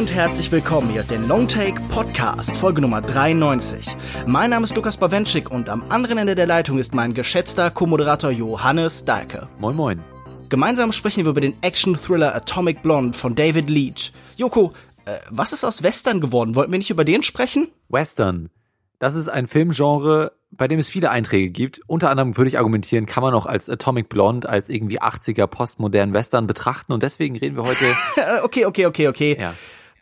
Und herzlich willkommen hier den Longtake Podcast, Folge Nummer 93. Mein Name ist Lukas Bawenschik und am anderen Ende der Leitung ist mein geschätzter Co-Moderator Johannes Dahlke. Moin Moin. Gemeinsam sprechen wir über den Action-Thriller Atomic Blonde von David Leach. Joko, äh, was ist aus Western geworden? Wollten wir nicht über den sprechen? Western. Das ist ein Filmgenre, bei dem es viele Einträge gibt. Unter anderem würde ich argumentieren, kann man auch als Atomic Blonde als irgendwie 80er postmodernen Western betrachten und deswegen reden wir heute. okay, okay, okay, okay. Ja.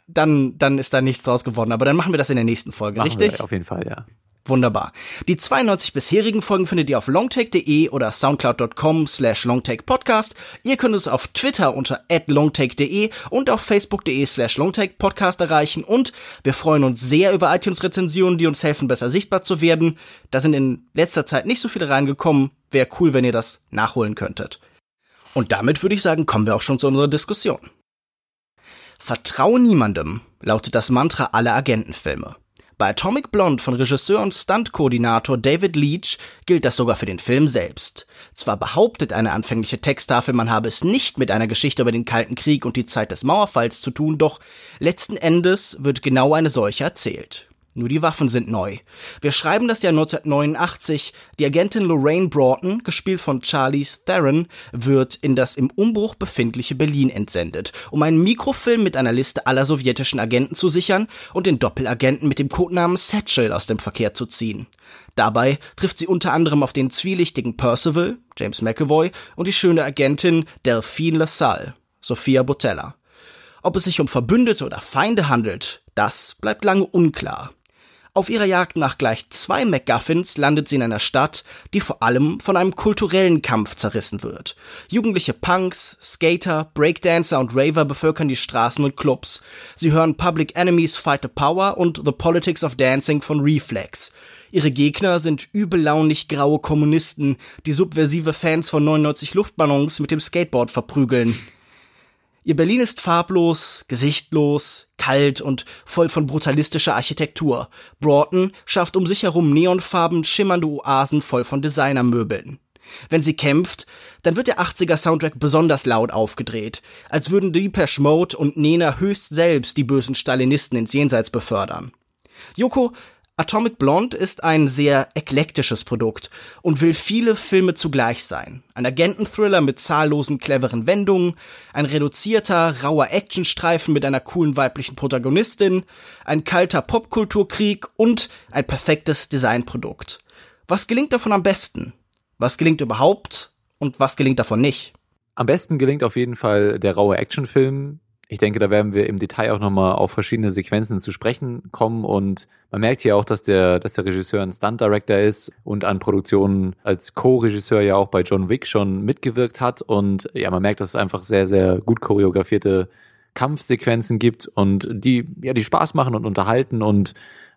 Dann, dann ist da nichts draus geworden, aber dann machen wir das in der nächsten Folge, Machen richtig? Wir auf jeden Fall, ja. Wunderbar. Die 92 bisherigen Folgen findet ihr auf longtake.de oder soundcloud.com slash longtakepodcast. Ihr könnt uns auf Twitter unter longtake.de und auf facebook.de slash longtakepodcast erreichen und wir freuen uns sehr über iTunes-Rezensionen, die uns helfen, besser sichtbar zu werden. Da sind in letzter Zeit nicht so viele reingekommen. Wäre cool, wenn ihr das nachholen könntet. Und damit würde ich sagen, kommen wir auch schon zu unserer Diskussion. Vertrau niemandem lautet das Mantra aller Agentenfilme. Bei Atomic Blonde von Regisseur und Stuntkoordinator David Leach gilt das sogar für den Film selbst. Zwar behauptet eine anfängliche Texttafel, man habe es nicht mit einer Geschichte über den Kalten Krieg und die Zeit des Mauerfalls zu tun, doch letzten Endes wird genau eine solche erzählt. Nur die Waffen sind neu. Wir schreiben das Jahr 1989. Die Agentin Lorraine Broughton, gespielt von Charlize Theron, wird in das im Umbruch befindliche Berlin entsendet, um einen Mikrofilm mit einer Liste aller sowjetischen Agenten zu sichern und den Doppelagenten mit dem Codenamen Satchel aus dem Verkehr zu ziehen. Dabei trifft sie unter anderem auf den zwielichtigen Percival, James McAvoy, und die schöne Agentin Delphine LaSalle, Sophia Botella. Ob es sich um Verbündete oder Feinde handelt, das bleibt lange unklar. Auf ihrer Jagd nach gleich zwei MacGuffins landet sie in einer Stadt, die vor allem von einem kulturellen Kampf zerrissen wird. Jugendliche Punks, Skater, Breakdancer und Raver bevölkern die Straßen und Clubs. Sie hören Public Enemies Fight the Power und The Politics of Dancing von Reflex. Ihre Gegner sind übellaunig graue Kommunisten, die subversive Fans von 99 Luftballons mit dem Skateboard verprügeln. Ihr Berlin ist farblos, gesichtlos, kalt und voll von brutalistischer Architektur. Broughton schafft um sich herum neonfarben schimmernde Oasen voll von Designermöbeln. Wenn sie kämpft, dann wird der 80er Soundtrack besonders laut aufgedreht, als würden Depeche Mode und Nena höchst selbst die bösen Stalinisten ins Jenseits befördern. Yoko Atomic Blonde ist ein sehr eklektisches Produkt und will viele Filme zugleich sein. Ein Agententhriller mit zahllosen cleveren Wendungen, ein reduzierter, rauer Actionstreifen mit einer coolen weiblichen Protagonistin, ein kalter Popkulturkrieg und ein perfektes Designprodukt. Was gelingt davon am besten? Was gelingt überhaupt und was gelingt davon nicht? Am besten gelingt auf jeden Fall der raue Actionfilm, ich denke, da werden wir im Detail auch nochmal auf verschiedene Sequenzen zu sprechen kommen und man merkt hier auch, dass der, dass der Regisseur ein Stunt Director ist und an Produktionen als Co-Regisseur ja auch bei John Wick schon mitgewirkt hat und ja, man merkt, dass es einfach sehr, sehr gut choreografierte Kampfsequenzen gibt und die, ja, die Spaß machen und unterhalten und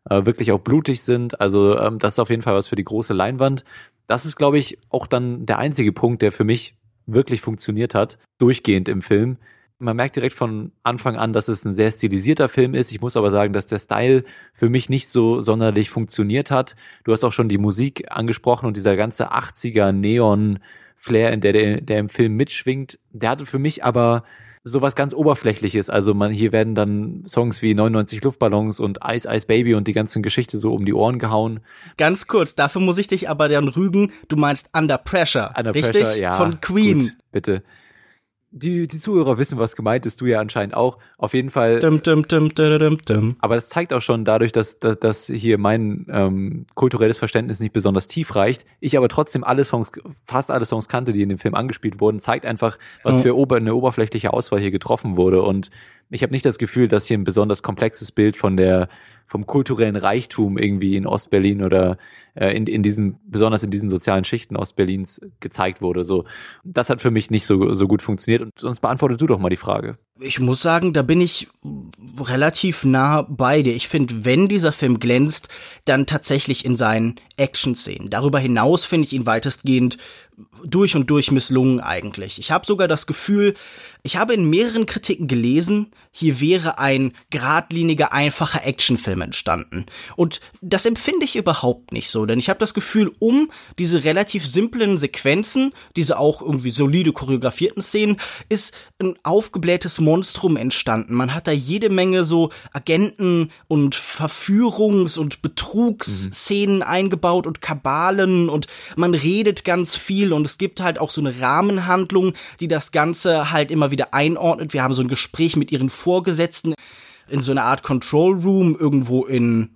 äh, wirklich auch blutig sind. Also ähm, das ist auf jeden Fall was für die große Leinwand. Das ist, glaube ich, auch dann der einzige Punkt, der für mich wirklich funktioniert hat, durchgehend im Film man merkt direkt von Anfang an, dass es ein sehr stilisierter Film ist. Ich muss aber sagen, dass der Style für mich nicht so sonderlich funktioniert hat. Du hast auch schon die Musik angesprochen und dieser ganze 80er Neon Flair, in der, der, der im Film mitschwingt, der hatte für mich aber sowas ganz Oberflächliches. Also man, hier werden dann Songs wie 99 Luftballons und Ice Ice Baby und die ganzen Geschichte so um die Ohren gehauen. Ganz kurz, dafür muss ich dich aber dann rügen, du meinst Under Pressure, Under richtig? Pressure, ja. Von Queen. Gut, bitte die, die Zuhörer wissen, was gemeint ist, du ja anscheinend auch. Auf jeden Fall. Dum, dum, dum. Aber das zeigt auch schon dadurch, dass, dass, dass hier mein ähm, kulturelles Verständnis nicht besonders tief reicht. Ich aber trotzdem alle Songs, fast alle Songs kannte, die in dem Film angespielt wurden, zeigt einfach, was für ober, eine oberflächliche Auswahl hier getroffen wurde. Und ich habe nicht das Gefühl, dass hier ein besonders komplexes Bild von der vom kulturellen Reichtum irgendwie in Ostberlin oder äh, in, in diesem, besonders in diesen sozialen Schichten Ostberlins gezeigt wurde. So, das hat für mich nicht so, so gut funktioniert. Und sonst beantwortet du doch mal die Frage. Ich muss sagen, da bin ich relativ nah bei dir. Ich finde, wenn dieser Film glänzt, dann tatsächlich in seinen Action-Szenen. Darüber hinaus finde ich ihn weitestgehend durch und durch misslungen eigentlich. Ich habe sogar das Gefühl, ich habe in mehreren Kritiken gelesen, hier wäre ein geradliniger, einfacher Actionfilm entstanden. Und das empfinde ich überhaupt nicht so, denn ich habe das Gefühl, um diese relativ simplen Sequenzen, diese auch irgendwie solide choreografierten Szenen, ist ein aufgeblähtes Monstrum entstanden. Man hat da jede Menge so Agenten und Verführungs- und Betrugsszenen mhm. eingebaut und Kabalen und man redet ganz viel und es gibt halt auch so eine Rahmenhandlung, die das Ganze halt immer wieder einordnet. Wir haben so ein Gespräch mit ihren Vorgesetzten in so einer Art Control Room irgendwo in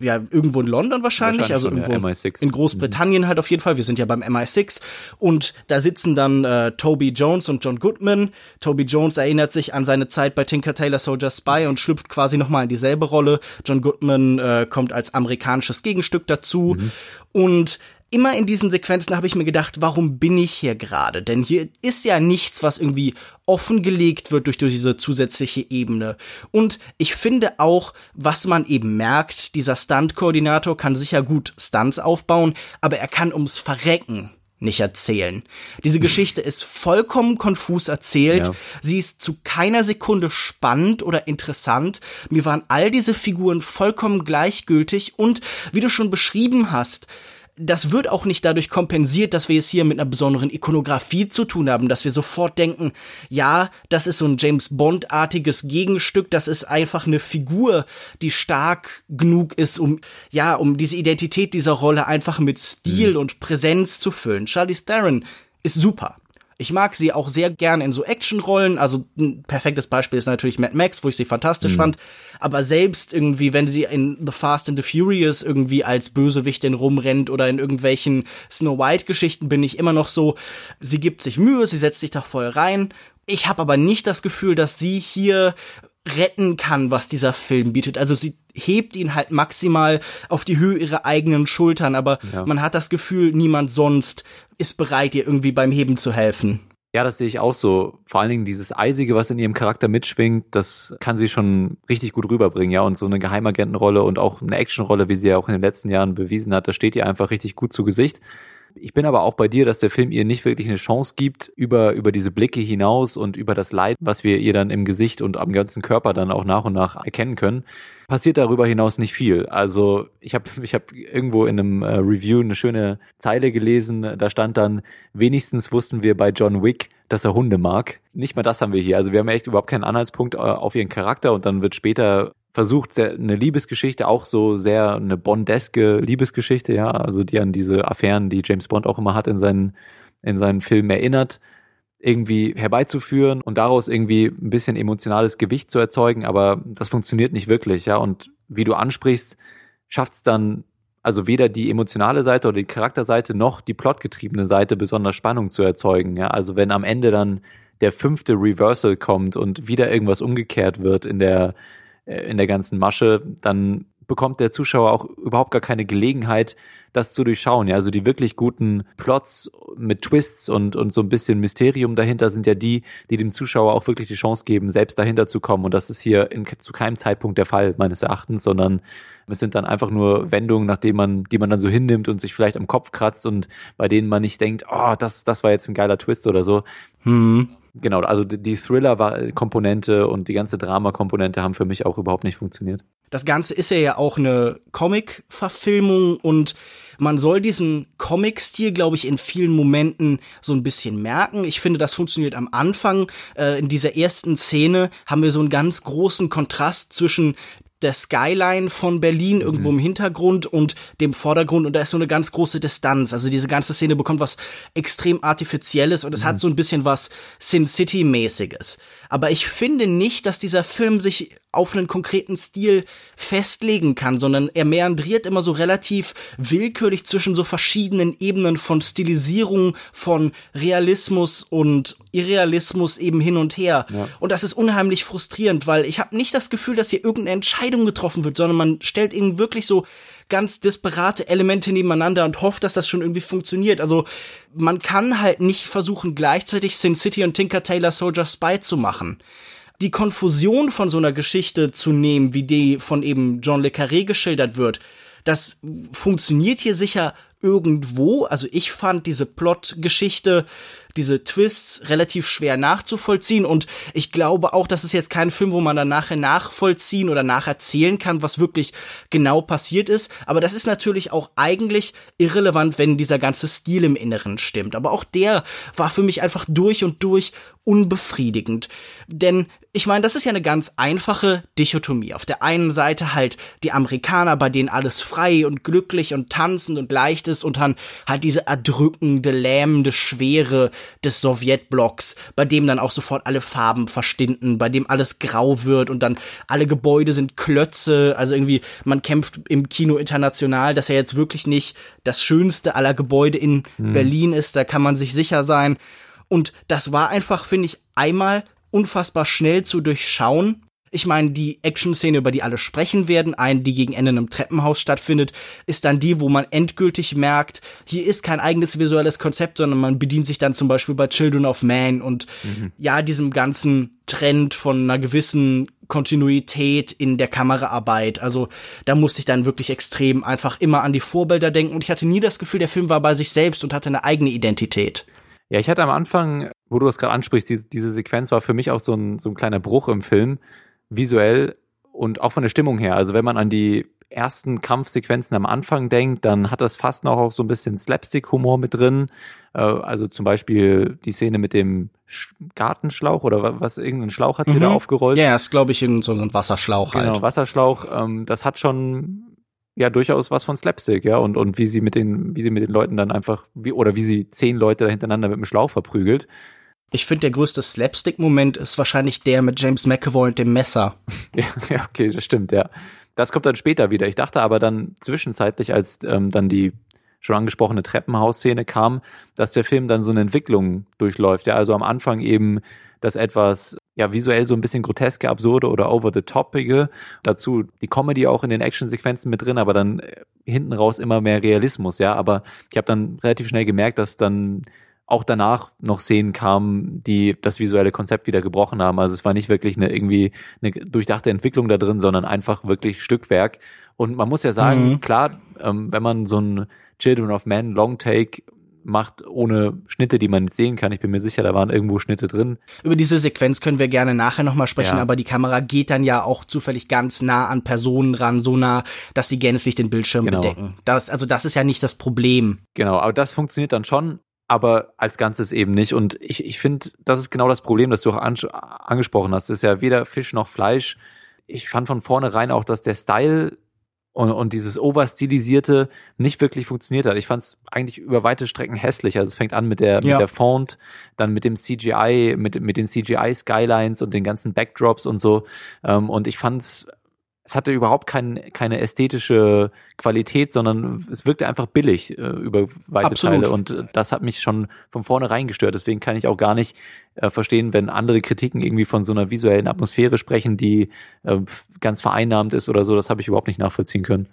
ja, irgendwo in London wahrscheinlich, wahrscheinlich also irgendwo in Großbritannien mhm. halt auf jeden Fall. Wir sind ja beim MI6 und da sitzen dann äh, Toby Jones und John Goodman. Toby Jones erinnert sich an seine Zeit bei Tinker Tailor Soldier Spy und schlüpft quasi nochmal in dieselbe Rolle. John Goodman äh, kommt als amerikanisches Gegenstück dazu mhm. und immer in diesen Sequenzen habe ich mir gedacht, warum bin ich hier gerade? Denn hier ist ja nichts, was irgendwie offengelegt wird durch, durch diese zusätzliche Ebene. Und ich finde auch, was man eben merkt, dieser Stunt-Koordinator kann sicher gut Stunts aufbauen, aber er kann ums Verrecken nicht erzählen. Diese Geschichte ist vollkommen konfus erzählt. Ja. Sie ist zu keiner Sekunde spannend oder interessant. Mir waren all diese Figuren vollkommen gleichgültig und wie du schon beschrieben hast, das wird auch nicht dadurch kompensiert, dass wir es hier mit einer besonderen Ikonografie zu tun haben, dass wir sofort denken, ja, das ist so ein James Bond-artiges Gegenstück, das ist einfach eine Figur, die stark genug ist, um, ja, um diese Identität dieser Rolle einfach mit Stil mhm. und Präsenz zu füllen. Charlize Theron ist super. Ich mag sie auch sehr gern in so Actionrollen. Also ein perfektes Beispiel ist natürlich Mad Max, wo ich sie fantastisch mhm. fand. Aber selbst irgendwie, wenn sie in The Fast and the Furious irgendwie als Bösewichtin rumrennt oder in irgendwelchen Snow White Geschichten, bin ich immer noch so, sie gibt sich Mühe, sie setzt sich da voll rein. Ich habe aber nicht das Gefühl, dass sie hier retten kann, was dieser Film bietet. Also sie hebt ihn halt maximal auf die Höhe ihrer eigenen Schultern, aber ja. man hat das Gefühl, niemand sonst ist bereit, ihr irgendwie beim Heben zu helfen. Ja, das sehe ich auch so. Vor allen Dingen dieses Eisige, was in ihrem Charakter mitschwingt, das kann sie schon richtig gut rüberbringen, ja. Und so eine Geheimagentenrolle und auch eine Actionrolle, wie sie ja auch in den letzten Jahren bewiesen hat, das steht ihr einfach richtig gut zu Gesicht. Ich bin aber auch bei dir, dass der Film ihr nicht wirklich eine Chance gibt, über, über diese Blicke hinaus und über das Leid, was wir ihr dann im Gesicht und am ganzen Körper dann auch nach und nach erkennen können, passiert darüber hinaus nicht viel. Also ich habe ich hab irgendwo in einem äh, Review eine schöne Zeile gelesen, da stand dann, wenigstens wussten wir bei John Wick, dass er Hunde mag. Nicht mal das haben wir hier. Also wir haben echt überhaupt keinen Anhaltspunkt äh, auf ihren Charakter und dann wird später versucht eine Liebesgeschichte, auch so sehr eine bondeske Liebesgeschichte, ja, also die an diese Affären, die James Bond auch immer hat in seinen, in seinen Filmen erinnert, irgendwie herbeizuführen und daraus irgendwie ein bisschen emotionales Gewicht zu erzeugen, aber das funktioniert nicht wirklich, ja, und wie du ansprichst, schafft es dann also weder die emotionale Seite oder die Charakterseite noch die plotgetriebene Seite besonders Spannung zu erzeugen, ja, also wenn am Ende dann der fünfte Reversal kommt und wieder irgendwas umgekehrt wird in der in der ganzen Masche, dann bekommt der Zuschauer auch überhaupt gar keine Gelegenheit, das zu durchschauen. Ja, also die wirklich guten Plots mit Twists und, und so ein bisschen Mysterium dahinter sind ja die, die dem Zuschauer auch wirklich die Chance geben, selbst dahinter zu kommen. Und das ist hier in, zu keinem Zeitpunkt der Fall, meines Erachtens, sondern es sind dann einfach nur Wendungen, nachdem man, die man dann so hinnimmt und sich vielleicht am Kopf kratzt und bei denen man nicht denkt, oh, das, das war jetzt ein geiler Twist oder so. Hm. Genau, also die Thriller-Komponente und die ganze Drama-Komponente haben für mich auch überhaupt nicht funktioniert. Das Ganze ist ja ja auch eine Comic-Verfilmung und man soll diesen Comic-Stil, glaube ich, in vielen Momenten so ein bisschen merken. Ich finde, das funktioniert am Anfang. Äh, in dieser ersten Szene haben wir so einen ganz großen Kontrast zwischen der Skyline von Berlin irgendwo mhm. im Hintergrund und dem Vordergrund und da ist so eine ganz große Distanz. Also diese ganze Szene bekommt was extrem artifizielles und es mhm. hat so ein bisschen was Sin City mäßiges. Aber ich finde nicht, dass dieser Film sich auf einen konkreten Stil festlegen kann, sondern er meandriert immer so relativ willkürlich zwischen so verschiedenen Ebenen von Stilisierung, von Realismus und Irrealismus eben hin und her. Ja. Und das ist unheimlich frustrierend, weil ich habe nicht das Gefühl, dass hier irgendeine Entscheidung getroffen wird, sondern man stellt ihnen wirklich so ganz disparate Elemente nebeneinander und hofft, dass das schon irgendwie funktioniert. Also man kann halt nicht versuchen, gleichzeitig Sin City und Tinker Tailor Soldier Spy zu machen die Konfusion von so einer Geschichte zu nehmen, wie die von eben John Le Carré geschildert wird, das funktioniert hier sicher irgendwo. Also ich fand diese Plot-Geschichte diese Twists relativ schwer nachzuvollziehen. Und ich glaube auch, das ist jetzt kein Film, wo man dann nachher nachvollziehen oder nacherzählen kann, was wirklich genau passiert ist, aber das ist natürlich auch eigentlich irrelevant, wenn dieser ganze Stil im Inneren stimmt, aber auch der war für mich einfach durch und durch unbefriedigend, denn ich meine, das ist ja eine ganz einfache Dichotomie. Auf der einen Seite halt die Amerikaner, bei denen alles frei und glücklich und tanzend und leicht ist und dann halt diese erdrückende, lähmende Schwere des Sowjetblocks, bei dem dann auch sofort alle Farben verstinden, bei dem alles grau wird und dann alle Gebäude sind Klötze, also irgendwie man kämpft im Kino international, dass er jetzt wirklich nicht das schönste aller Gebäude in mhm. Berlin ist, da kann man sich sicher sein. Und das war einfach, finde ich, einmal unfassbar schnell zu durchschauen. Ich meine, die Action-Szene, über die alle sprechen werden, eine, die gegen Ende in einem Treppenhaus stattfindet, ist dann die, wo man endgültig merkt, hier ist kein eigenes visuelles Konzept, sondern man bedient sich dann zum Beispiel bei Children of Man und mhm. ja, diesem ganzen Trend von einer gewissen Kontinuität in der Kameraarbeit. Also da musste ich dann wirklich extrem einfach immer an die Vorbilder denken und ich hatte nie das Gefühl, der Film war bei sich selbst und hatte eine eigene Identität. Ja, ich hatte am Anfang, wo du das gerade ansprichst, diese, diese Sequenz war für mich auch so ein, so ein kleiner Bruch im Film, visuell und auch von der Stimmung her. Also wenn man an die ersten Kampfsequenzen am Anfang denkt, dann hat das fast noch auch so ein bisschen Slapstick-Humor mit drin. Äh, also zum Beispiel die Szene mit dem Gartenschlauch oder was, irgendein Schlauch hat sie mhm. da aufgerollt. Ja, ist glaube ich in so einem Wasserschlauch genau, halt. Genau, Wasserschlauch. Ähm, das hat schon ja durchaus was von Slapstick, ja, und, und wie sie mit den, wie sie mit den Leuten dann einfach, wie, oder wie sie zehn Leute da hintereinander mit dem Schlauch verprügelt. Ich finde, der größte Slapstick-Moment ist wahrscheinlich der mit James McAvoy und dem Messer. ja, okay, das stimmt, ja. Das kommt dann später wieder. Ich dachte aber dann zwischenzeitlich, als ähm, dann die schon angesprochene Treppenhausszene kam, dass der Film dann so eine Entwicklung durchläuft. Ja, also am Anfang eben das etwas ja visuell so ein bisschen groteske, absurde oder over the topige. Dazu die Comedy auch in den Actionsequenzen mit drin, aber dann äh, hinten raus immer mehr Realismus, ja. Aber ich habe dann relativ schnell gemerkt, dass dann auch danach noch Szenen kamen, die das visuelle Konzept wieder gebrochen haben. Also es war nicht wirklich eine irgendwie eine durchdachte Entwicklung da drin, sondern einfach wirklich Stückwerk. Und man muss ja sagen, mhm. klar, ähm, wenn man so ein Children of Men Long Take macht ohne Schnitte, die man sehen kann. Ich bin mir sicher, da waren irgendwo Schnitte drin. Über diese Sequenz können wir gerne nachher nochmal sprechen, ja. aber die Kamera geht dann ja auch zufällig ganz nah an Personen ran, so nah, dass sie gänzlich den Bildschirm genau. bedecken. Das, also das ist ja nicht das Problem. Genau, aber das funktioniert dann schon, aber als Ganzes eben nicht. Und ich, ich finde, das ist genau das Problem, das du auch an, angesprochen hast. Das ist ja weder Fisch noch Fleisch. Ich fand von vornherein auch, dass der Style und, und dieses Overstilisierte nicht wirklich funktioniert hat. Ich fand es eigentlich über weite Strecken hässlich. Also es fängt an mit der, ja. mit der Font, dann mit dem CGI, mit, mit den CGI-Skylines und den ganzen Backdrops und so. Ähm, und ich fand es es hatte überhaupt kein, keine ästhetische Qualität, sondern es wirkte einfach billig äh, über weite Absolut. Teile und das hat mich schon von vornherein gestört. Deswegen kann ich auch gar nicht äh, verstehen, wenn andere Kritiken irgendwie von so einer visuellen Atmosphäre sprechen, die äh, ganz vereinnahmt ist oder so. Das habe ich überhaupt nicht nachvollziehen können.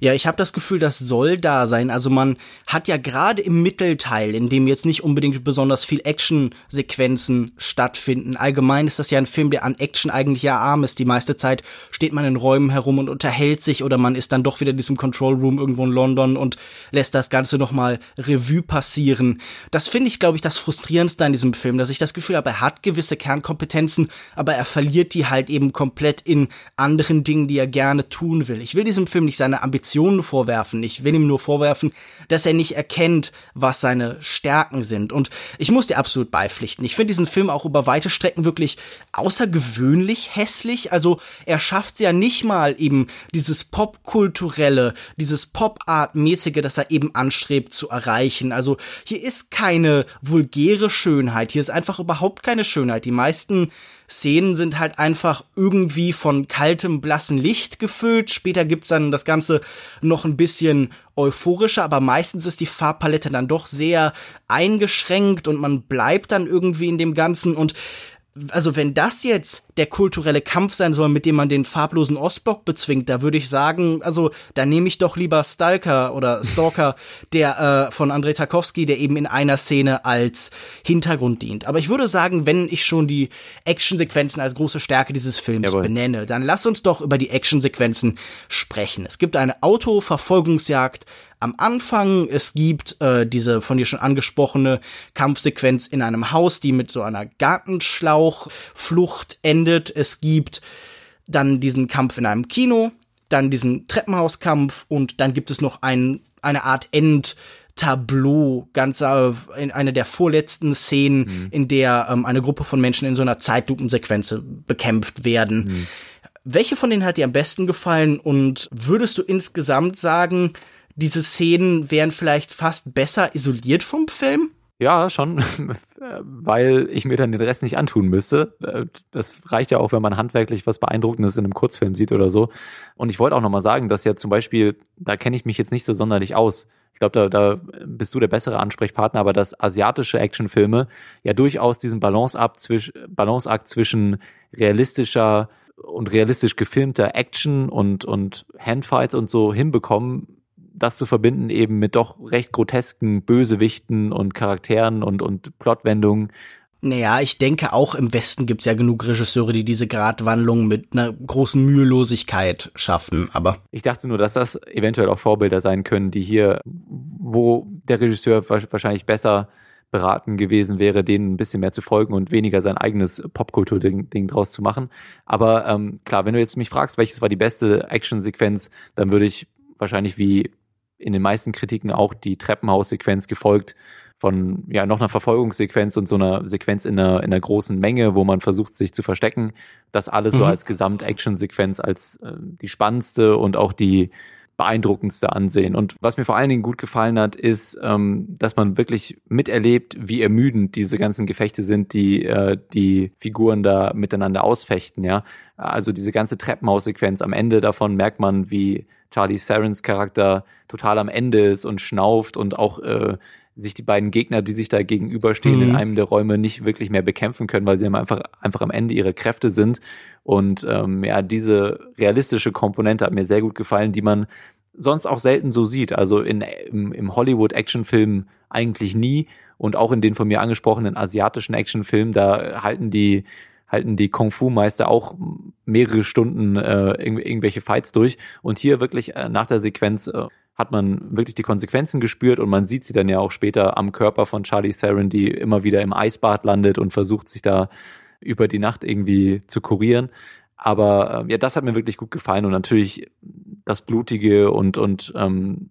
Ja, ich habe das Gefühl, das soll da sein. Also man hat ja gerade im Mittelteil, in dem jetzt nicht unbedingt besonders viel Action-Sequenzen stattfinden. Allgemein ist das ja ein Film, der an Action eigentlich ja arm ist. Die meiste Zeit steht man in Räumen herum und unterhält sich oder man ist dann doch wieder in diesem Control Room irgendwo in London und lässt das Ganze nochmal Revue passieren. Das finde ich, glaube ich, das Frustrierendste an diesem Film, dass ich das Gefühl habe, er hat gewisse Kernkompetenzen, aber er verliert die halt eben komplett in anderen Dingen, die er gerne tun will. Ich will diesem Film nicht seine Ambitionen vorwerfen. Ich will ihm nur vorwerfen, dass er nicht erkennt, was seine Stärken sind. Und ich muss dir absolut beipflichten. Ich finde diesen Film auch über weite Strecken wirklich außergewöhnlich hässlich. Also er schafft ja nicht mal eben dieses popkulturelle, dieses Pop-Art-mäßige, das er eben anstrebt zu erreichen. Also hier ist keine vulgäre Schönheit. Hier ist einfach überhaupt keine Schönheit. Die meisten Szenen sind halt einfach irgendwie von kaltem, blassen Licht gefüllt. Später gibt's dann das Ganze noch ein bisschen euphorischer, aber meistens ist die Farbpalette dann doch sehr eingeschränkt und man bleibt dann irgendwie in dem Ganzen und also wenn das jetzt der kulturelle Kampf sein soll, mit dem man den farblosen Ostblock bezwingt, da würde ich sagen, also da nehme ich doch lieber Stalker oder Stalker, der äh, von Andrei Tarkovsky, der eben in einer Szene als Hintergrund dient. Aber ich würde sagen, wenn ich schon die Actionsequenzen als große Stärke dieses Films Jawohl. benenne, dann lass uns doch über die Actionsequenzen sprechen. Es gibt eine Autoverfolgungsjagd am Anfang. Es gibt äh, diese von dir schon angesprochene Kampfsequenz in einem Haus, die mit so einer Gartenschlauchflucht endet. Es gibt dann diesen Kampf in einem Kino, dann diesen Treppenhauskampf und dann gibt es noch ein, eine Art End. Tableau, ganz äh, in einer der vorletzten Szenen, mhm. in der ähm, eine Gruppe von Menschen in so einer Zeitlupensequenz bekämpft werden. Mhm. Welche von denen hat dir am besten gefallen und würdest du insgesamt sagen, diese Szenen wären vielleicht fast besser isoliert vom Film? Ja, schon, weil ich mir dann den Rest nicht antun müsste. Das reicht ja auch, wenn man handwerklich was Beeindruckendes in einem Kurzfilm sieht oder so. Und ich wollte auch nochmal sagen, dass ja zum Beispiel, da kenne ich mich jetzt nicht so sonderlich aus. Ich glaube, da, da bist du der bessere Ansprechpartner, aber dass asiatische Actionfilme ja durchaus diesen Balanceakt zwischen, Balanceakt zwischen realistischer und realistisch gefilmter Action und, und Handfights und so hinbekommen, das zu verbinden eben mit doch recht grotesken Bösewichten und Charakteren und, und Plotwendungen. Naja, ich denke auch im Westen gibt's ja genug Regisseure, die diese Gratwandlung mit einer großen Mühelosigkeit schaffen, aber. Ich dachte nur, dass das eventuell auch Vorbilder sein können, die hier, wo der Regisseur wahrscheinlich besser beraten gewesen wäre, denen ein bisschen mehr zu folgen und weniger sein eigenes Popkultur-Ding Ding draus zu machen. Aber ähm, klar, wenn du jetzt mich fragst, welches war die beste Actionsequenz, dann würde ich wahrscheinlich wie in den meisten Kritiken auch die Treppenhaussequenz gefolgt von ja noch einer Verfolgungssequenz und so einer Sequenz in einer, in einer großen Menge, wo man versucht, sich zu verstecken. Das alles mhm. so als Gesamt-Action-Sequenz als äh, die spannendste und auch die beeindruckendste ansehen. Und was mir vor allen Dingen gut gefallen hat, ist, ähm, dass man wirklich miterlebt, wie ermüdend diese ganzen Gefechte sind, die äh, die Figuren da miteinander ausfechten. Ja, also diese ganze Treppenhaussequenz. Am Ende davon merkt man, wie Charlie Sarens Charakter total am Ende ist und schnauft und auch äh, sich die beiden Gegner, die sich da gegenüberstehen, mhm. in einem der Räume nicht wirklich mehr bekämpfen können, weil sie einfach, einfach am Ende ihrer Kräfte sind. Und ähm, ja, diese realistische Komponente hat mir sehr gut gefallen, die man sonst auch selten so sieht. Also in, im, im Hollywood-Actionfilm eigentlich nie. Und auch in den von mir angesprochenen asiatischen Actionfilmen, da halten die halten die Kung-Fu-Meister auch mehrere Stunden äh, irgendwelche Fights durch. Und hier wirklich äh, nach der Sequenz äh, hat man wirklich die Konsequenzen gespürt und man sieht sie dann ja auch später am Körper von Charlie Theron, die immer wieder im Eisbad landet und versucht sich da über die Nacht irgendwie zu kurieren. Aber äh, ja, das hat mir wirklich gut gefallen und natürlich das Blutige und, und ähm,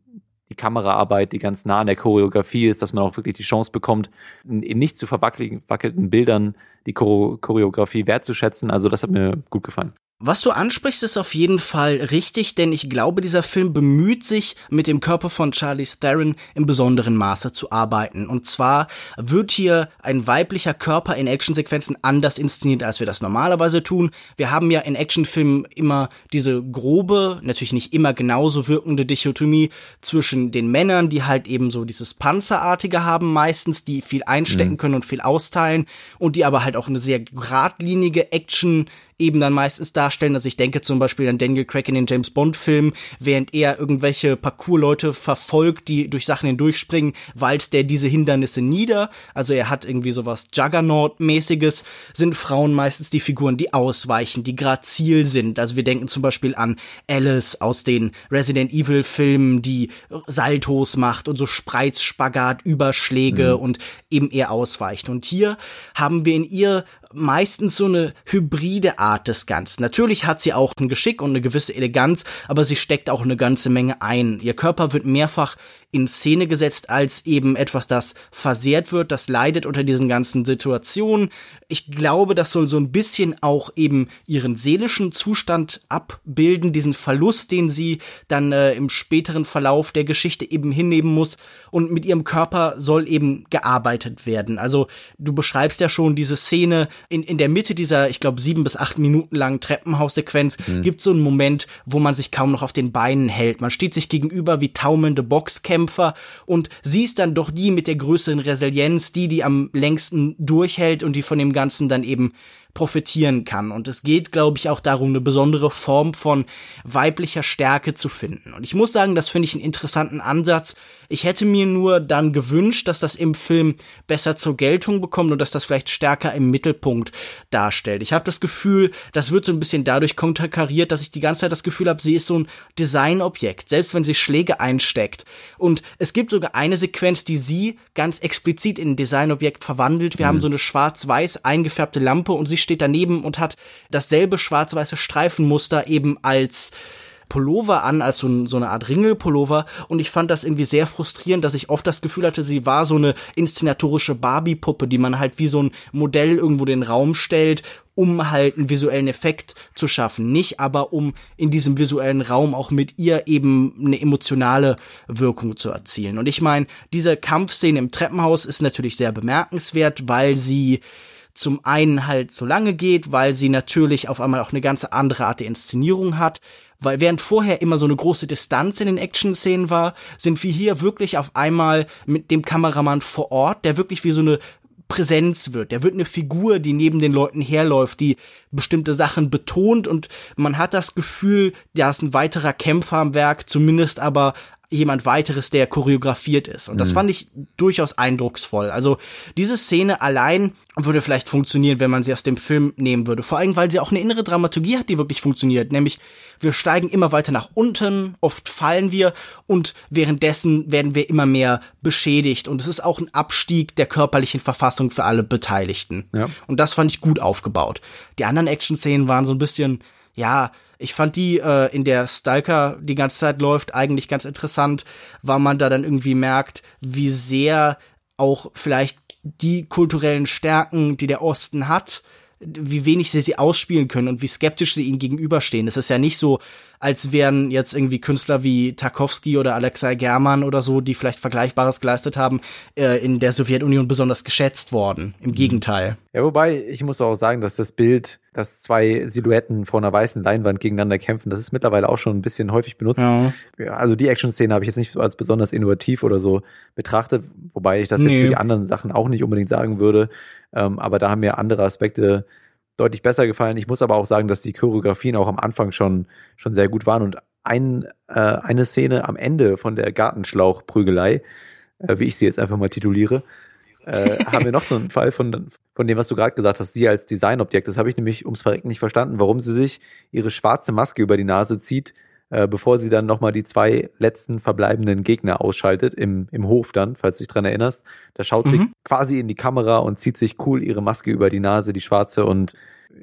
die Kameraarbeit, die ganz nah an der Choreografie ist, dass man auch wirklich die Chance bekommt, in nicht zu verwackelten Bildern die Choreografie wertzuschätzen. Also das hat mir gut gefallen. Was du ansprichst, ist auf jeden Fall richtig, denn ich glaube, dieser Film bemüht sich, mit dem Körper von Charlie Theron im besonderen Maße zu arbeiten. Und zwar wird hier ein weiblicher Körper in Actionsequenzen anders inszeniert, als wir das normalerweise tun. Wir haben ja in Actionfilmen immer diese grobe, natürlich nicht immer genauso wirkende Dichotomie zwischen den Männern, die halt eben so dieses Panzerartige haben meistens, die viel einstecken mhm. können und viel austeilen und die aber halt auch eine sehr geradlinige Action eben dann meistens darstellen. Also ich denke zum Beispiel an Daniel Craig in den James Bond Filmen, während er irgendwelche Parkour-Leute verfolgt, die durch Sachen hindurchspringen, walzt der diese Hindernisse nieder. Also er hat irgendwie sowas Juggernaut-mäßiges, sind Frauen meistens die Figuren, die ausweichen, die grazil sind. Also wir denken zum Beispiel an Alice aus den Resident Evil Filmen, die Saltos macht und so Spreizspagat, Überschläge mhm. und eben eher ausweicht. Und hier haben wir in ihr meistens so eine hybride Art des Ganzen. Natürlich hat sie auch ein Geschick und eine gewisse Eleganz, aber sie steckt auch eine ganze Menge ein. Ihr Körper wird mehrfach in Szene gesetzt als eben etwas, das versehrt wird, das leidet unter diesen ganzen Situationen. Ich glaube, das soll so ein bisschen auch eben ihren seelischen Zustand abbilden, diesen Verlust, den sie dann äh, im späteren Verlauf der Geschichte eben hinnehmen muss. Und mit ihrem Körper soll eben gearbeitet werden. Also du beschreibst ja schon diese Szene in, in der Mitte dieser, ich glaube, sieben bis acht Minuten langen Treppenhaussequenz, mhm. gibt so einen Moment, wo man sich kaum noch auf den Beinen hält. Man steht sich gegenüber wie taumelnde Boxkämpfer Kämpfer und sie ist dann doch die mit der größeren Resilienz, die, die am längsten durchhält und die von dem Ganzen dann eben profitieren kann. Und es geht, glaube ich, auch darum, eine besondere Form von weiblicher Stärke zu finden. Und ich muss sagen, das finde ich einen interessanten Ansatz. Ich hätte mir nur dann gewünscht, dass das im Film besser zur Geltung bekommt und dass das vielleicht stärker im Mittelpunkt darstellt. Ich habe das Gefühl, das wird so ein bisschen dadurch konterkariert, dass ich die ganze Zeit das Gefühl habe, sie ist so ein Designobjekt, selbst wenn sie Schläge einsteckt. Und es gibt sogar eine Sequenz, die sie ganz explizit in ein Designobjekt verwandelt. Wir mhm. haben so eine schwarz-weiß eingefärbte Lampe und sie steht daneben und hat dasselbe schwarz-weiße Streifenmuster eben als Pullover an, als so, so eine Art Ringelpullover. Und ich fand das irgendwie sehr frustrierend, dass ich oft das Gefühl hatte, sie war so eine inszenatorische Barbie-Puppe, die man halt wie so ein Modell irgendwo den Raum stellt, um halt einen visuellen Effekt zu schaffen. Nicht aber, um in diesem visuellen Raum auch mit ihr eben eine emotionale Wirkung zu erzielen. Und ich meine, diese Kampfszene im Treppenhaus ist natürlich sehr bemerkenswert, weil sie zum einen halt so lange geht, weil sie natürlich auf einmal auch eine ganz andere Art der Inszenierung hat, weil während vorher immer so eine große Distanz in den Action-Szenen war, sind wir hier wirklich auf einmal mit dem Kameramann vor Ort, der wirklich wie so eine Präsenz wird. Der wird eine Figur, die neben den Leuten herläuft, die bestimmte Sachen betont und man hat das Gefühl, da ist ein weiterer Kämpfer am Werk, zumindest aber jemand weiteres, der choreografiert ist. Und das mhm. fand ich durchaus eindrucksvoll. Also diese Szene allein würde vielleicht funktionieren, wenn man sie aus dem Film nehmen würde. Vor allem, weil sie auch eine innere Dramaturgie hat, die wirklich funktioniert. Nämlich, wir steigen immer weiter nach unten, oft fallen wir und währenddessen werden wir immer mehr beschädigt. Und es ist auch ein Abstieg der körperlichen Verfassung für alle Beteiligten. Ja. Und das fand ich gut aufgebaut. Die anderen Action-Szenen waren so ein bisschen, ja, ich fand die, äh, in der Stalker die ganze Zeit läuft, eigentlich ganz interessant, weil man da dann irgendwie merkt, wie sehr auch vielleicht die kulturellen Stärken, die der Osten hat, wie wenig sie sie ausspielen können und wie skeptisch sie ihnen gegenüberstehen. Es ist ja nicht so, als wären jetzt irgendwie Künstler wie Tarkovsky oder Alexei German oder so, die vielleicht Vergleichbares geleistet haben, äh, in der Sowjetunion besonders geschätzt worden. Im mhm. Gegenteil. Ja, wobei, ich muss auch sagen, dass das Bild, dass zwei Silhouetten vor einer weißen Leinwand gegeneinander kämpfen, das ist mittlerweile auch schon ein bisschen häufig benutzt. Ja. Also die Action-Szene habe ich jetzt nicht als besonders innovativ oder so betrachtet, wobei ich das nee. jetzt für die anderen Sachen auch nicht unbedingt sagen würde. Ähm, aber da haben mir andere Aspekte deutlich besser gefallen. Ich muss aber auch sagen, dass die Choreografien auch am Anfang schon, schon sehr gut waren und ein, äh, eine Szene am Ende von der Gartenschlauchprügelei, äh, wie ich sie jetzt einfach mal tituliere, äh, haben wir noch so einen Fall von, von dem, was du gerade gesagt hast, sie als Designobjekt. Das habe ich nämlich ums Verrecken nicht verstanden, warum sie sich ihre schwarze Maske über die Nase zieht, äh, bevor sie dann nochmal die zwei letzten verbleibenden Gegner ausschaltet, im, im Hof dann, falls du dich dran erinnerst. Da schaut mhm. sie quasi in die Kamera und zieht sich cool ihre Maske über die Nase, die schwarze, und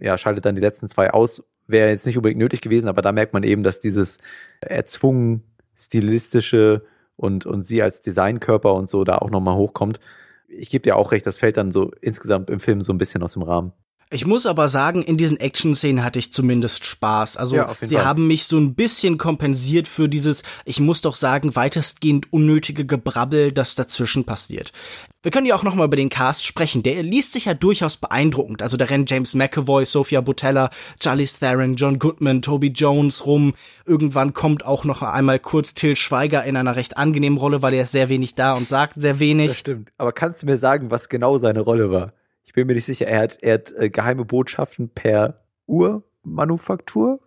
ja, schaltet dann die letzten zwei aus. Wäre jetzt nicht unbedingt nötig gewesen, aber da merkt man eben, dass dieses erzwungen stilistische und, und sie als Designkörper und so da auch nochmal hochkommt. Ich gebe dir auch recht, das fällt dann so insgesamt im Film so ein bisschen aus dem Rahmen. Ich muss aber sagen, in diesen Action-Szenen hatte ich zumindest Spaß. Also ja, sie Fall. haben mich so ein bisschen kompensiert für dieses, ich muss doch sagen, weitestgehend unnötige Gebrabbel, das dazwischen passiert. Wir können ja auch noch mal über den Cast sprechen. Der liest sich ja durchaus beeindruckend. Also da rennen James McAvoy, Sophia Botella, Charlie Theron, John Goodman, Toby Jones rum. Irgendwann kommt auch noch einmal kurz Till Schweiger in einer recht angenehmen Rolle, weil er ist sehr wenig da und sagt sehr wenig. Das stimmt. Aber kannst du mir sagen, was genau seine Rolle war? Ich bin mir nicht sicher. Er hat, er hat äh, geheime Botschaften per Urmanufaktur?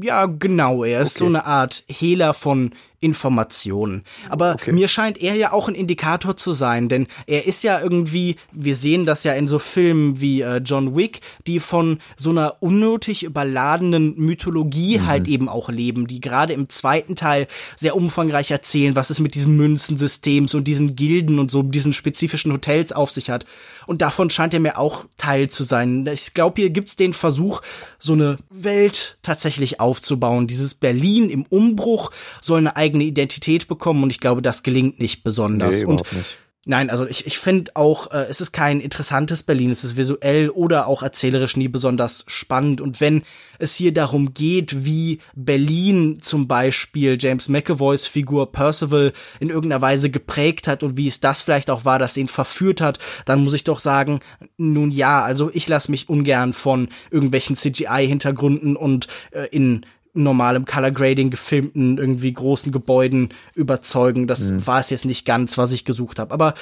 Ja, genau. Er ist okay. so eine Art Hehler von Informationen. Aber okay. mir scheint er ja auch ein Indikator zu sein, denn er ist ja irgendwie, wir sehen das ja in so Filmen wie äh, John Wick, die von so einer unnötig überladenen Mythologie mhm. halt eben auch leben, die gerade im zweiten Teil sehr umfangreich erzählen, was es mit diesem Münzensystems und diesen Gilden und so diesen spezifischen Hotels auf sich hat. Und davon scheint er mir auch Teil zu sein. Ich glaube, hier gibt's den Versuch, so eine Welt tatsächlich aufzubauen. Dieses Berlin im Umbruch soll eine eigene Identität bekommen und ich glaube, das gelingt nicht besonders. Nee, und nicht. Nein, also ich, ich finde auch, äh, es ist kein interessantes Berlin, es ist visuell oder auch erzählerisch nie besonders spannend. Und wenn es hier darum geht, wie Berlin zum Beispiel James McAvoys Figur Percival in irgendeiner Weise geprägt hat und wie es das vielleicht auch war, das ihn verführt hat, dann muss ich doch sagen, nun ja, also ich lasse mich ungern von irgendwelchen CGI-Hintergründen und äh, in normalem Color Grading gefilmten irgendwie großen Gebäuden überzeugen. Das mhm. war es jetzt nicht ganz, was ich gesucht habe. Aber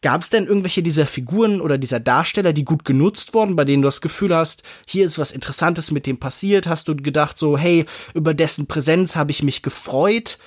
gab es denn irgendwelche dieser Figuren oder dieser Darsteller, die gut genutzt wurden, bei denen du das Gefühl hast, hier ist was Interessantes mit dem passiert? Hast du gedacht so, hey, über dessen Präsenz habe ich mich gefreut?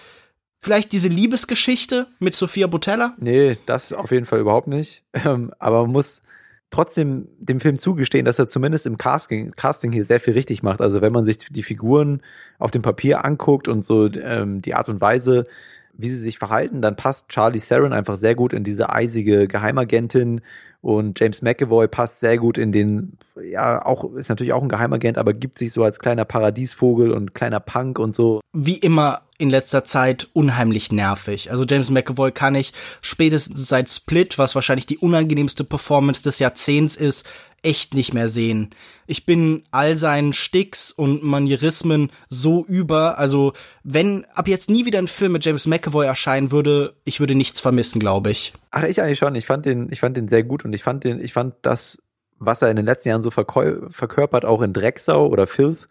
Vielleicht diese Liebesgeschichte mit Sophia Botella? Nee, das auf jeden Fall überhaupt nicht. Ähm, aber man muss trotzdem dem Film zugestehen, dass er zumindest im Casting, Casting hier sehr viel richtig macht. Also wenn man sich die Figuren auf dem Papier anguckt und so ähm, die Art und Weise, wie sie sich verhalten, dann passt Charlie Theron einfach sehr gut in diese eisige Geheimagentin und James McAvoy passt sehr gut in den, ja, auch, ist natürlich auch ein Geheimagent, aber gibt sich so als kleiner Paradiesvogel und kleiner Punk und so. Wie immer in letzter Zeit unheimlich nervig. Also James McAvoy kann ich spätestens seit Split, was wahrscheinlich die unangenehmste Performance des Jahrzehnts ist, echt nicht mehr sehen. Ich bin all seinen Sticks und Manierismen so über, also wenn ab jetzt nie wieder ein Film mit James McAvoy erscheinen würde, ich würde nichts vermissen, glaube ich. Ach, ich eigentlich schon. Ich fand den, ich fand den sehr gut und ich fand den, ich fand das, was er in den letzten Jahren so verkörpert, auch in Drecksau oder Filth,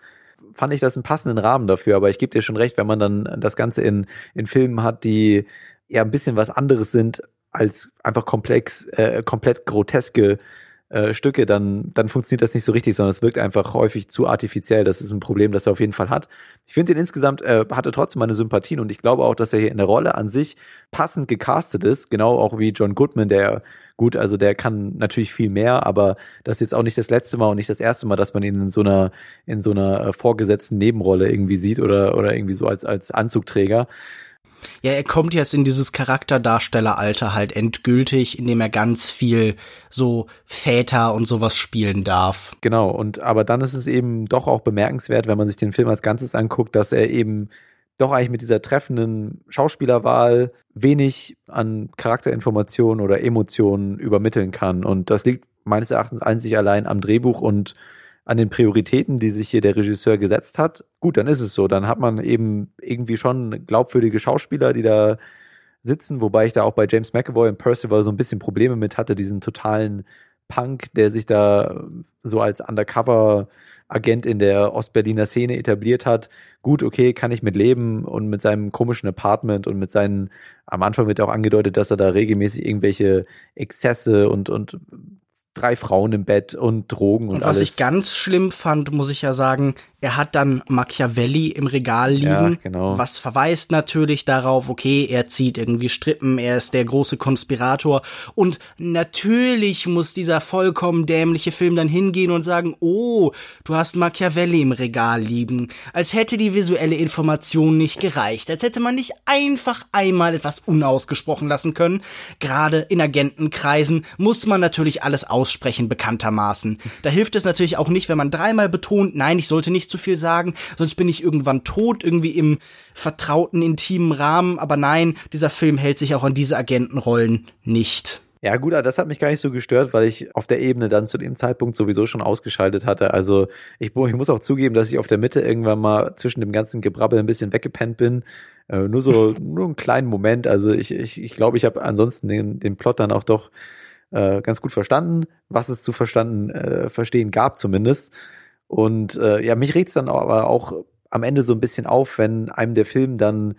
fand ich das einen passenden Rahmen dafür. Aber ich gebe dir schon recht, wenn man dann das Ganze in, in Filmen hat, die ja ein bisschen was anderes sind als einfach komplex, äh, komplett groteske äh, Stücke, dann, dann funktioniert das nicht so richtig, sondern es wirkt einfach häufig zu artifiziell. Das ist ein Problem, das er auf jeden Fall hat. Ich finde ihn insgesamt, äh, hatte trotzdem meine Sympathien und ich glaube auch, dass er hier in der Rolle an sich passend gecastet ist, genau auch wie John Goodman, der gut, also der kann natürlich viel mehr, aber das ist jetzt auch nicht das letzte Mal und nicht das erste Mal, dass man ihn in so einer, in so einer äh, vorgesetzten Nebenrolle irgendwie sieht oder, oder irgendwie so als, als Anzugträger. Ja, er kommt jetzt in dieses Charakterdarstelleralter halt endgültig, indem er ganz viel so Väter und sowas spielen darf. Genau, und aber dann ist es eben doch auch bemerkenswert, wenn man sich den Film als Ganzes anguckt, dass er eben doch eigentlich mit dieser treffenden Schauspielerwahl wenig an Charakterinformationen oder Emotionen übermitteln kann. Und das liegt meines Erachtens einzig allein am Drehbuch und an den Prioritäten, die sich hier der Regisseur gesetzt hat, gut, dann ist es so. Dann hat man eben irgendwie schon glaubwürdige Schauspieler, die da sitzen, wobei ich da auch bei James McAvoy und Percival so ein bisschen Probleme mit hatte, diesen totalen Punk, der sich da so als Undercover-Agent in der Ostberliner Szene etabliert hat. Gut, okay, kann ich mit leben und mit seinem komischen Apartment und mit seinen, am Anfang wird auch angedeutet, dass er da regelmäßig irgendwelche Exzesse und, und drei Frauen im Bett und Drogen und, und was alles. ich ganz schlimm fand, muss ich ja sagen, er hat dann Machiavelli im Regal liegen, ja, genau. was verweist natürlich darauf, okay, er zieht irgendwie Strippen, er ist der große Konspirator und natürlich muss dieser vollkommen dämliche Film dann hingehen und sagen, oh, du hast Machiavelli im Regal liegen, als hätte die visuelle Information nicht gereicht, als hätte man nicht einfach einmal etwas unausgesprochen lassen können. Gerade in Agentenkreisen muss man natürlich alles aussprechen, bekanntermaßen. Da hilft es natürlich auch nicht, wenn man dreimal betont, nein, ich sollte nicht zu viel sagen, sonst bin ich irgendwann tot, irgendwie im vertrauten, intimen Rahmen. Aber nein, dieser Film hält sich auch an diese Agentenrollen nicht. Ja, gut, aber das hat mich gar nicht so gestört, weil ich auf der Ebene dann zu dem Zeitpunkt sowieso schon ausgeschaltet hatte. Also ich, ich muss auch zugeben, dass ich auf der Mitte irgendwann mal zwischen dem ganzen Gebrabbel ein bisschen weggepennt bin. Äh, nur so, nur einen kleinen Moment. Also ich, ich, ich glaube, ich habe ansonsten den, den Plot dann auch doch äh, ganz gut verstanden, was es zu verstanden, äh, verstehen gab zumindest. Und äh, ja, mich regt es dann aber auch am Ende so ein bisschen auf, wenn einem der Film dann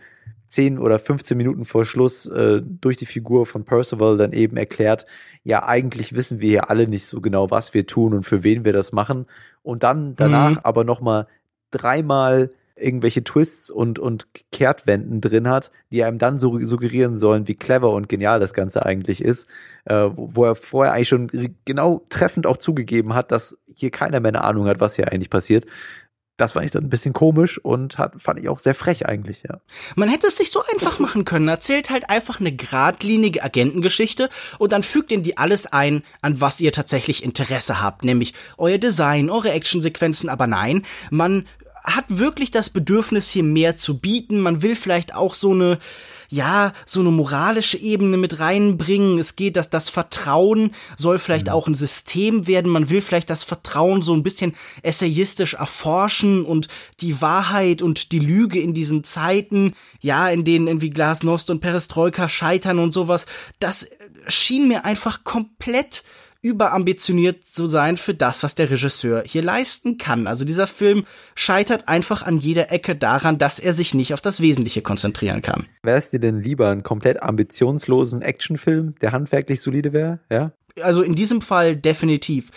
10 oder 15 Minuten vor Schluss äh, durch die Figur von Percival dann eben erklärt, ja, eigentlich wissen wir hier alle nicht so genau, was wir tun und für wen wir das machen. Und dann danach mhm. aber nochmal dreimal irgendwelche Twists und, und Kehrtwenden drin hat, die einem dann so suggerieren sollen, wie clever und genial das Ganze eigentlich ist, äh, wo er vorher eigentlich schon genau treffend auch zugegeben hat, dass hier keiner mehr eine Ahnung hat, was hier eigentlich passiert. Das war ich dann ein bisschen komisch und hat, fand ich auch sehr frech eigentlich, ja. Man hätte es sich so einfach machen können. Erzählt halt einfach eine geradlinige Agentengeschichte und dann fügt in die alles ein, an was ihr tatsächlich Interesse habt, nämlich euer Design, eure Actionsequenzen, aber nein, man hat wirklich das Bedürfnis, hier mehr zu bieten. Man will vielleicht auch so eine, ja, so eine moralische Ebene mit reinbringen. Es geht, dass das Vertrauen soll vielleicht mhm. auch ein System werden. Man will vielleicht das Vertrauen so ein bisschen essayistisch erforschen und die Wahrheit und die Lüge in diesen Zeiten, ja, in denen irgendwie Glasnost und Perestroika scheitern und sowas. Das schien mir einfach komplett überambitioniert zu sein für das, was der Regisseur hier leisten kann. Also dieser Film scheitert einfach an jeder Ecke daran, dass er sich nicht auf das Wesentliche konzentrieren kann. Wäre es dir denn lieber einen komplett ambitionslosen Actionfilm, der handwerklich solide wäre? Ja? Also in diesem Fall definitiv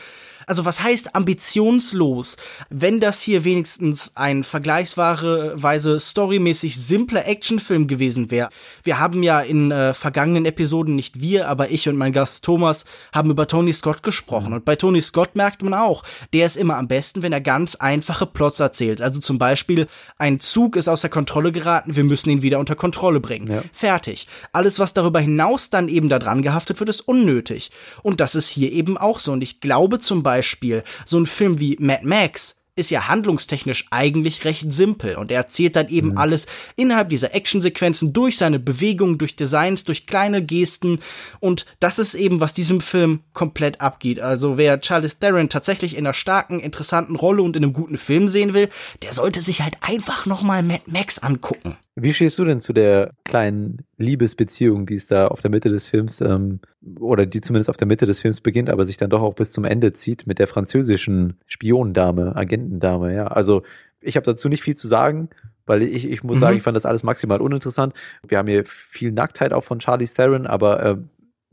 also was heißt ambitionslos? Wenn das hier wenigstens ein vergleichsweise storymäßig simpler Actionfilm gewesen wäre. Wir haben ja in äh, vergangenen Episoden, nicht wir, aber ich und mein Gast Thomas, haben über Tony Scott gesprochen. Und bei Tony Scott merkt man auch, der ist immer am besten, wenn er ganz einfache Plots erzählt. Also zum Beispiel, ein Zug ist außer Kontrolle geraten, wir müssen ihn wieder unter Kontrolle bringen. Ja. Fertig. Alles, was darüber hinaus dann eben da dran gehaftet wird, ist unnötig. Und das ist hier eben auch so. Und ich glaube zum Beispiel, Beispiel, so ein Film wie Mad Max ist ja handlungstechnisch eigentlich recht simpel und er erzählt dann eben mhm. alles innerhalb dieser Actionsequenzen durch seine Bewegungen, durch Designs, durch kleine Gesten und das ist eben, was diesem Film komplett abgeht. Also wer Charles Theron tatsächlich in einer starken, interessanten Rolle und in einem guten Film sehen will, der sollte sich halt einfach nochmal Mad Max angucken. Wie stehst du denn zu der kleinen Liebesbeziehung, die es da auf der Mitte des Films, ähm, oder die zumindest auf der Mitte des Films beginnt, aber sich dann doch auch bis zum Ende zieht mit der französischen Spionendame, Agentendame, ja? Also ich habe dazu nicht viel zu sagen, weil ich, ich muss mhm. sagen, ich fand das alles maximal uninteressant. Wir haben hier viel Nacktheit auch von Charlie Theron, aber äh,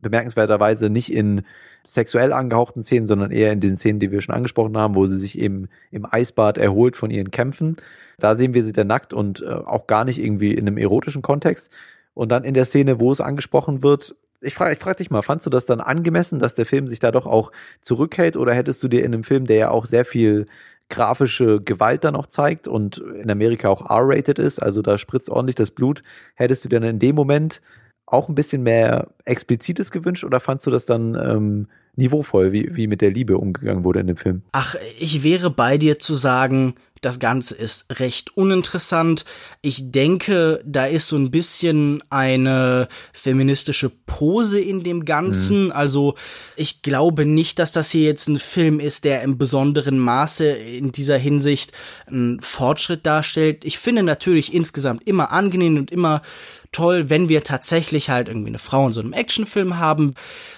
bemerkenswerterweise nicht in sexuell angehauchten Szenen, sondern eher in den Szenen, die wir schon angesprochen haben, wo sie sich eben im Eisbad erholt von ihren Kämpfen. Da sehen wir sie dann nackt und äh, auch gar nicht irgendwie in einem erotischen Kontext. Und dann in der Szene, wo es angesprochen wird, ich frage ich frag dich mal, fandst du das dann angemessen, dass der Film sich da doch auch zurückhält oder hättest du dir in einem Film, der ja auch sehr viel grafische Gewalt dann auch zeigt und in Amerika auch R-rated ist, also da spritzt ordentlich das Blut, hättest du dann in dem Moment auch ein bisschen mehr Explizites gewünscht oder fandst du das dann ähm, niveauvoll, wie, wie mit der Liebe umgegangen wurde in dem Film? Ach, ich wäre bei dir zu sagen, das Ganze ist recht uninteressant. Ich denke, da ist so ein bisschen eine feministische Pose in dem Ganzen. Mhm. Also ich glaube nicht, dass das hier jetzt ein Film ist, der im besonderen Maße in dieser Hinsicht einen Fortschritt darstellt. Ich finde natürlich insgesamt immer angenehm und immer toll, wenn wir tatsächlich halt irgendwie eine Frau in so einem Actionfilm haben.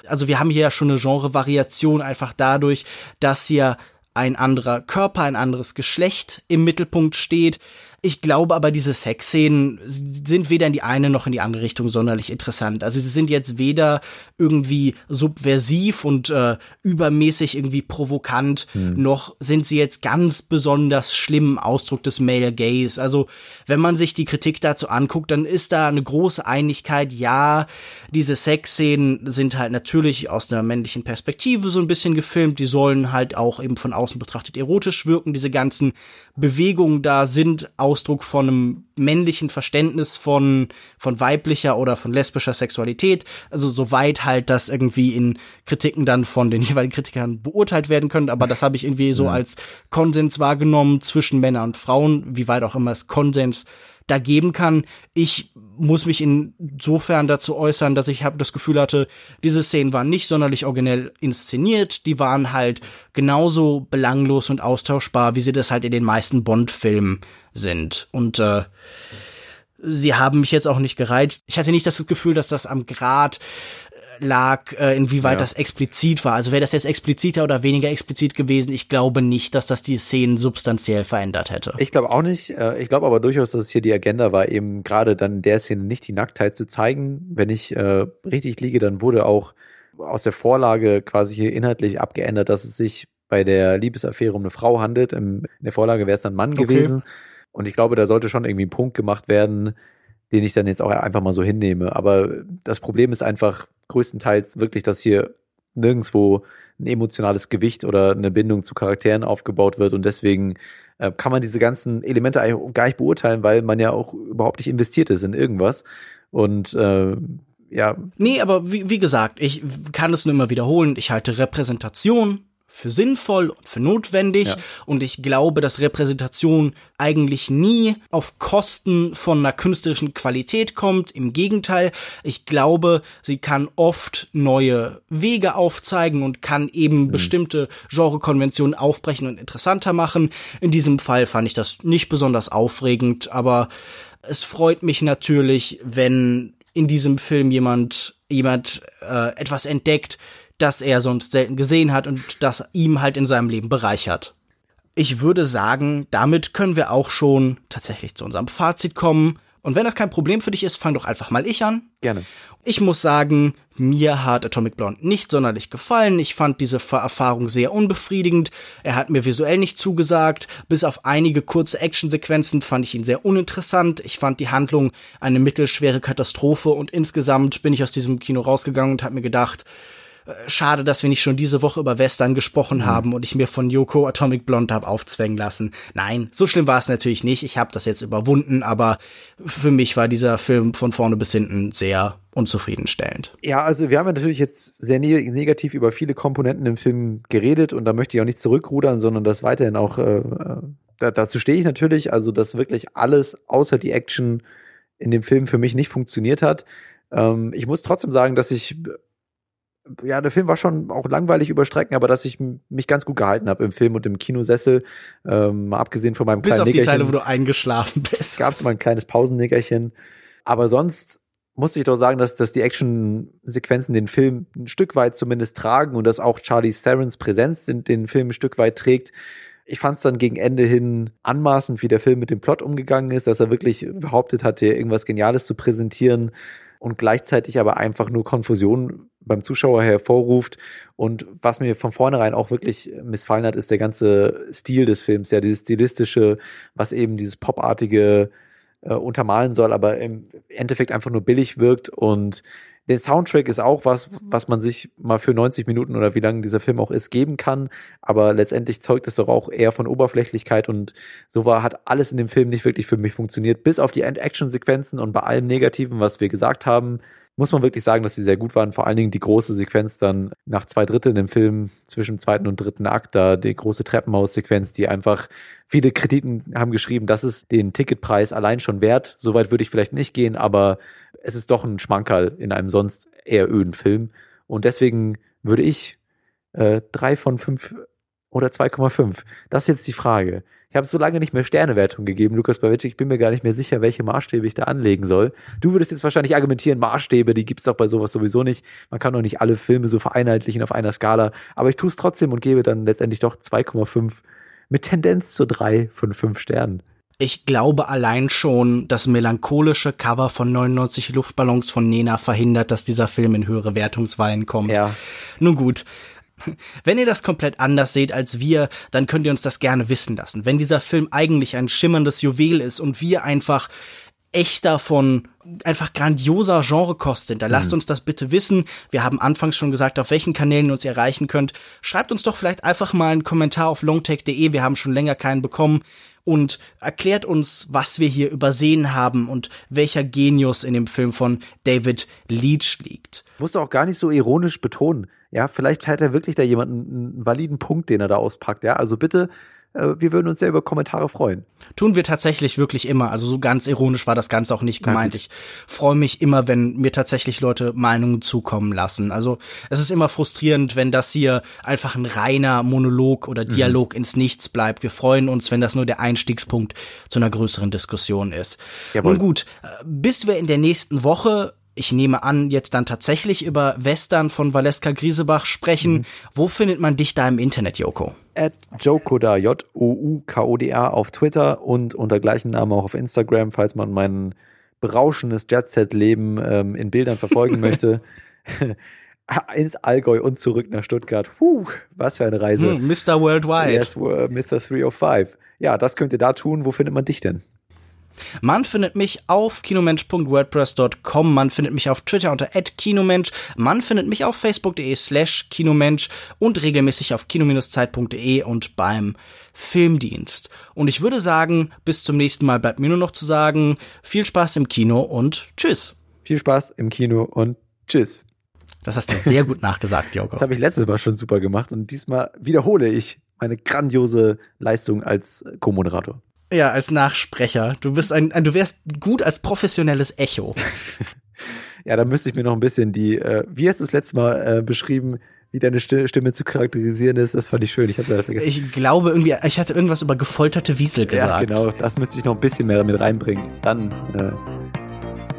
Also wir haben hier ja schon eine Genre-Variation einfach dadurch, dass hier ein anderer Körper, ein anderes Geschlecht im Mittelpunkt steht. Ich glaube aber, diese Sexszenen sind weder in die eine noch in die andere Richtung sonderlich interessant. Also sie sind jetzt weder irgendwie subversiv und äh, übermäßig irgendwie provokant, hm. noch sind sie jetzt ganz besonders schlimm Ausdruck des Male Gaze. Also wenn man sich die Kritik dazu anguckt, dann ist da eine große Einigkeit. Ja, diese Sexszenen sind halt natürlich aus der männlichen Perspektive so ein bisschen gefilmt. Die sollen halt auch eben von außen betrachtet erotisch wirken. Diese ganzen Bewegungen da sind Ausdruck von einem männlichen Verständnis von, von weiblicher oder von lesbischer Sexualität. Also soweit halt das irgendwie in Kritiken dann von den jeweiligen Kritikern beurteilt werden können. Aber das habe ich irgendwie so ja. als Konsens wahrgenommen zwischen Männern und Frauen, wie weit auch immer es Konsens da geben kann. Ich muss mich insofern dazu äußern, dass ich habe das Gefühl hatte, diese Szenen waren nicht sonderlich originell inszeniert, die waren halt genauso belanglos und austauschbar, wie sie das halt in den meisten Bond-Filmen sind. Und äh, sie haben mich jetzt auch nicht gereizt. Ich hatte nicht das Gefühl, dass das am Grad lag, äh, inwieweit ja. das explizit war. Also wäre das jetzt expliziter oder weniger explizit gewesen, ich glaube nicht, dass das die Szenen substanziell verändert hätte. Ich glaube auch nicht. Äh, ich glaube aber durchaus, dass es hier die Agenda war, eben gerade dann in der Szene nicht die Nacktheit zu zeigen. Wenn ich äh, richtig liege, dann wurde auch aus der Vorlage quasi hier inhaltlich abgeändert, dass es sich bei der Liebesaffäre um eine Frau handelt. in der Vorlage wäre es dann Mann okay. gewesen. Und ich glaube, da sollte schon irgendwie ein Punkt gemacht werden, den ich dann jetzt auch einfach mal so hinnehme. Aber das Problem ist einfach größtenteils wirklich, dass hier nirgendwo ein emotionales Gewicht oder eine Bindung zu Charakteren aufgebaut wird und deswegen äh, kann man diese ganzen Elemente eigentlich gar nicht beurteilen, weil man ja auch überhaupt nicht investiert ist in irgendwas. Und äh, ja. Nee, aber wie, wie gesagt, ich kann es nur immer wiederholen. Ich halte Repräsentation für sinnvoll und für notwendig. Ja. Und ich glaube, dass Repräsentation eigentlich nie auf Kosten von einer künstlerischen Qualität kommt. Im Gegenteil, ich glaube, sie kann oft neue Wege aufzeigen und kann eben mhm. bestimmte Genrekonventionen aufbrechen und interessanter machen. In diesem Fall fand ich das nicht besonders aufregend, aber es freut mich natürlich, wenn in diesem Film jemand jemand äh, etwas entdeckt, das er sonst selten gesehen hat und das ihm halt in seinem Leben bereichert. Ich würde sagen, damit können wir auch schon tatsächlich zu unserem Fazit kommen. Und wenn das kein Problem für dich ist, fang doch einfach mal ich an. Gerne. Ich muss sagen, mir hat Atomic Blonde nicht sonderlich gefallen. Ich fand diese Erfahrung sehr unbefriedigend. Er hat mir visuell nicht zugesagt. Bis auf einige kurze Actionsequenzen fand ich ihn sehr uninteressant. Ich fand die Handlung eine mittelschwere Katastrophe und insgesamt bin ich aus diesem Kino rausgegangen und habe mir gedacht, schade, dass wir nicht schon diese Woche über Western gesprochen mhm. haben und ich mir von Yoko Atomic Blonde habe aufzwängen lassen. Nein, so schlimm war es natürlich nicht. Ich habe das jetzt überwunden, aber für mich war dieser Film von vorne bis hinten sehr unzufriedenstellend. Ja, also wir haben ja natürlich jetzt sehr ne negativ über viele Komponenten im Film geredet und da möchte ich auch nicht zurückrudern, sondern das weiterhin auch, äh, äh da, dazu stehe ich natürlich, also dass wirklich alles außer die Action in dem Film für mich nicht funktioniert hat. Ähm, ich muss trotzdem sagen, dass ich ja, der Film war schon auch langweilig über Strecken, aber dass ich mich ganz gut gehalten habe im Film und im Kinosessel. Ähm, abgesehen von meinem Bis kleinen auf die Teile, wo du eingeschlafen bist. Gab es mal ein kleines Pausennickerchen. Aber sonst musste ich doch sagen, dass, dass die Action-Sequenzen den Film ein Stück weit zumindest tragen und dass auch Charlie Therons Präsenz den, den Film ein Stück weit trägt. Ich fand es dann gegen Ende hin anmaßend, wie der Film mit dem Plot umgegangen ist, dass er wirklich behauptet hatte, irgendwas Geniales zu präsentieren und gleichzeitig aber einfach nur Konfusion beim Zuschauer hervorruft. Und was mir von vornherein auch wirklich missfallen hat, ist der ganze Stil des Films, ja, dieses stilistische, was eben dieses popartige äh, untermalen soll, aber im Endeffekt einfach nur billig wirkt und der Soundtrack ist auch was, was man sich mal für 90 Minuten oder wie lang dieser Film auch ist, geben kann. Aber letztendlich zeugt es doch auch eher von Oberflächlichkeit und so war, hat alles in dem Film nicht wirklich für mich funktioniert. Bis auf die End-Action-Sequenzen und bei allem Negativen, was wir gesagt haben, muss man wirklich sagen, dass sie sehr gut waren. Vor allen Dingen die große Sequenz dann nach zwei Dritteln im Film zwischen zweiten und dritten Akt, da die große Treppenhaus-Sequenz, die einfach viele Kritiken haben geschrieben, das ist den Ticketpreis allein schon wert. Soweit würde ich vielleicht nicht gehen, aber es ist doch ein Schmankerl in einem sonst eher öden Film. Und deswegen würde ich äh, drei von fünf oder 2,5. Das ist jetzt die Frage. Ich habe so lange nicht mehr Sternewertung gegeben, Lukas Bawic. Ich bin mir gar nicht mehr sicher, welche Maßstäbe ich da anlegen soll. Du würdest jetzt wahrscheinlich argumentieren, Maßstäbe, die gibt's doch bei sowas sowieso nicht. Man kann doch nicht alle Filme so vereinheitlichen auf einer Skala. Aber ich tue es trotzdem und gebe dann letztendlich doch 2,5 mit Tendenz zu 3 von 5 Sternen. Ich glaube allein schon, das melancholische Cover von 99 Luftballons von Nena verhindert, dass dieser Film in höhere Wertungswahlen kommt. Ja. Nun gut. Wenn ihr das komplett anders seht als wir, dann könnt ihr uns das gerne wissen lassen. Wenn dieser Film eigentlich ein schimmerndes Juwel ist und wir einfach echt davon einfach grandioser Genrekost sind, dann lasst mhm. uns das bitte wissen. Wir haben anfangs schon gesagt, auf welchen Kanälen ihr uns erreichen könnt. Schreibt uns doch vielleicht einfach mal einen Kommentar auf longtech.de. Wir haben schon länger keinen bekommen und erklärt uns, was wir hier übersehen haben und welcher Genius in dem Film von David Leach liegt. Musst du auch gar nicht so ironisch betonen. Ja, vielleicht hat er wirklich da jemanden einen validen Punkt, den er da auspackt. Ja, also bitte, wir würden uns sehr über Kommentare freuen. Tun wir tatsächlich wirklich immer. Also so ganz ironisch war das Ganze auch nicht gemeint. Ich freue mich immer, wenn mir tatsächlich Leute Meinungen zukommen lassen. Also es ist immer frustrierend, wenn das hier einfach ein reiner Monolog oder mhm. Dialog mhm. ins Nichts bleibt. Wir freuen uns, wenn das nur der Einstiegspunkt zu einer größeren Diskussion ist. Jawohl. Nun gut, äh, bis wir in der nächsten Woche ich nehme an, jetzt dann tatsächlich über Western von Valeska Griesebach sprechen. Mhm. Wo findet man dich da im Internet, Joko? At Jokoda, J-O-U-K-O-D-A auf Twitter und unter gleichen Namen auch auf Instagram, falls man mein berauschendes Jet-Set-Leben ähm, in Bildern verfolgen möchte. ins Allgäu und zurück nach Stuttgart. Puh, was für eine Reise. Hm, Mr. Worldwide. Yes, Mr. 305. Ja, das könnt ihr da tun. Wo findet man dich denn? Man findet mich auf kinomensch.wordpress.com, man findet mich auf Twitter unter @kinomensch, man findet mich auf facebook.de slash kinomensch und regelmäßig auf kino-zeit.de und beim Filmdienst. Und ich würde sagen, bis zum nächsten Mal bleibt mir nur noch zu sagen, viel Spaß im Kino und tschüss. Viel Spaß im Kino und tschüss. Das hast du sehr gut nachgesagt, Joko. Das habe ich letztes Mal schon super gemacht und diesmal wiederhole ich meine grandiose Leistung als Co-Moderator. Ja, als Nachsprecher. Du bist ein, ein du wärst gut als professionelles Echo. ja, da müsste ich mir noch ein bisschen die, äh, wie hast du es letztes Mal äh, beschrieben, wie deine Stimme zu charakterisieren ist, das fand ich schön. Ich hab's leider vergessen. Ich glaube irgendwie, ich hatte irgendwas über gefolterte Wiesel gesagt. Ja, genau. Das müsste ich noch ein bisschen mehr mit reinbringen. Dann äh,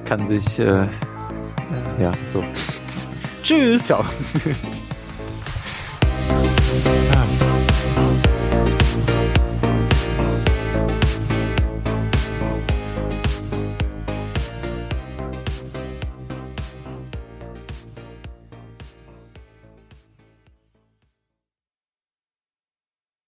kann sich, äh, ja, so. Tschüss. Ciao.